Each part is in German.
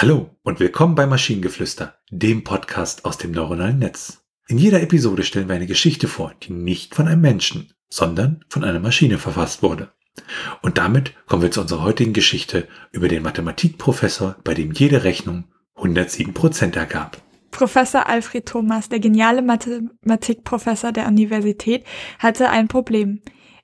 Hallo und willkommen bei Maschinengeflüster, dem Podcast aus dem neuronalen Netz. In jeder Episode stellen wir eine Geschichte vor, die nicht von einem Menschen, sondern von einer Maschine verfasst wurde. Und damit kommen wir zu unserer heutigen Geschichte über den Mathematikprofessor, bei dem jede Rechnung 107 Prozent ergab. Professor Alfred Thomas, der geniale Mathematikprofessor der Universität, hatte ein Problem.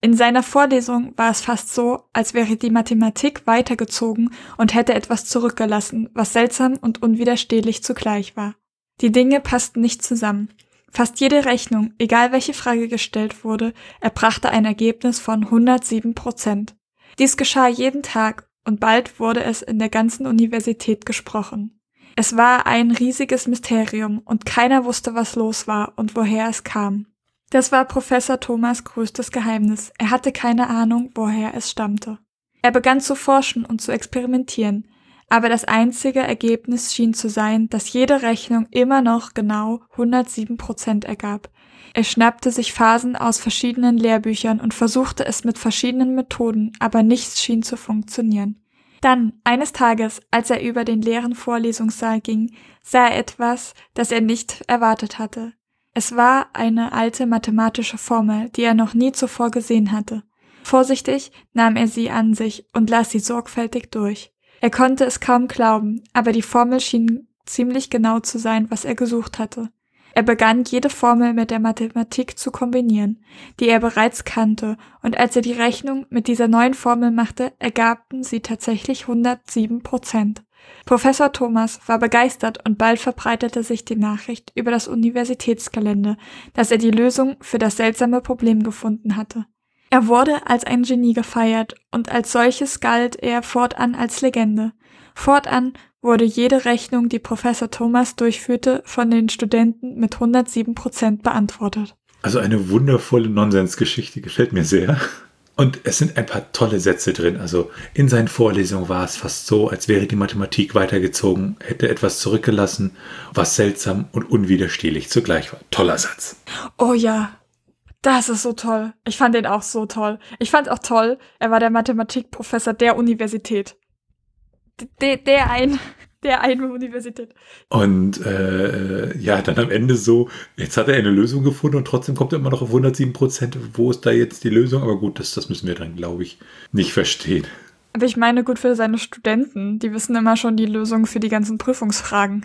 In seiner Vorlesung war es fast so, als wäre die Mathematik weitergezogen und hätte etwas zurückgelassen, was seltsam und unwiderstehlich zugleich war. Die Dinge passten nicht zusammen. Fast jede Rechnung, egal welche Frage gestellt wurde, erbrachte ein Ergebnis von 107 Prozent. Dies geschah jeden Tag und bald wurde es in der ganzen Universität gesprochen. Es war ein riesiges Mysterium und keiner wusste, was los war und woher es kam. Das war Professor Thomas größtes Geheimnis. Er hatte keine Ahnung, woher es stammte. Er begann zu forschen und zu experimentieren, aber das einzige Ergebnis schien zu sein, dass jede Rechnung immer noch genau 107 Prozent ergab. Er schnappte sich Phasen aus verschiedenen Lehrbüchern und versuchte es mit verschiedenen Methoden, aber nichts schien zu funktionieren. Dann, eines Tages, als er über den leeren Vorlesungssaal ging, sah er etwas, das er nicht erwartet hatte. Es war eine alte mathematische Formel, die er noch nie zuvor gesehen hatte. Vorsichtig nahm er sie an sich und las sie sorgfältig durch. Er konnte es kaum glauben, aber die Formel schien ziemlich genau zu sein, was er gesucht hatte. Er begann jede Formel mit der Mathematik zu kombinieren, die er bereits kannte, und als er die Rechnung mit dieser neuen Formel machte, ergaben sie tatsächlich 107 Prozent. Professor Thomas war begeistert und bald verbreitete sich die Nachricht über das Universitätsgelände, dass er die Lösung für das seltsame Problem gefunden hatte. Er wurde als ein Genie gefeiert und als solches galt er fortan als Legende. Fortan wurde jede Rechnung, die Professor Thomas durchführte, von den Studenten mit 107 Prozent beantwortet. Also eine wundervolle Nonsensgeschichte, gefällt mir sehr. Und es sind ein paar tolle Sätze drin. Also in seinen Vorlesungen war es fast so, als wäre die Mathematik weitergezogen, hätte etwas zurückgelassen, was seltsam und unwiderstehlich zugleich war. Toller Satz. Oh ja, das ist so toll. Ich fand den auch so toll. Ich fand auch toll, er war der Mathematikprofessor der Universität. Der, der ein der einen Universität. Und äh, ja, dann am Ende so, jetzt hat er eine Lösung gefunden und trotzdem kommt er immer noch auf 107 Prozent. Wo ist da jetzt die Lösung? Aber gut, das, das müssen wir dann, glaube ich, nicht verstehen. Aber ich meine, gut für seine Studenten, die wissen immer schon die Lösung für die ganzen Prüfungsfragen.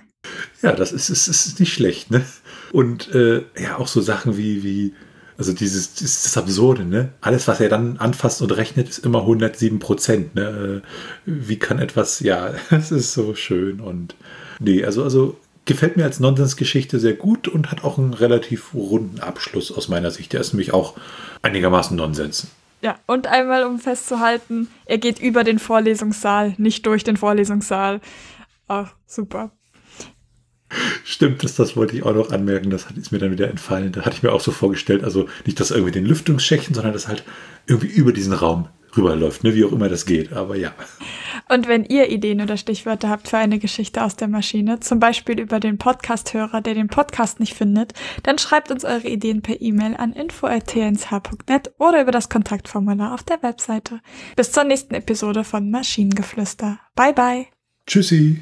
Ja, das ist, ist, ist nicht schlecht, ne? Und äh, ja, auch so Sachen wie, wie also dieses, dieses Absurde, ne? Alles, was er dann anfasst und rechnet, ist immer 107 Prozent. Ne? Wie kann etwas, ja, es ist so schön und nee, also, also gefällt mir als Nonsensgeschichte sehr gut und hat auch einen relativ runden Abschluss aus meiner Sicht. Der ist nämlich auch einigermaßen Nonsens. Ja, und einmal um festzuhalten, er geht über den Vorlesungssaal, nicht durch den Vorlesungssaal. Ach, super. Stimmt, das, das wollte ich auch noch anmerken. Das ist mir dann wieder entfallen. Da hatte ich mir auch so vorgestellt, also nicht das irgendwie den Lüftungsschächten, sondern das halt irgendwie über diesen Raum rüberläuft, ne? wie auch immer das geht. Aber ja. Und wenn ihr Ideen oder Stichwörter habt für eine Geschichte aus der Maschine, zum Beispiel über den Podcast-Hörer, der den Podcast nicht findet, dann schreibt uns eure Ideen per E-Mail an info.tnsh.net oder über das Kontaktformular auf der Webseite. Bis zur nächsten Episode von Maschinengeflüster. Bye bye. Tschüssi.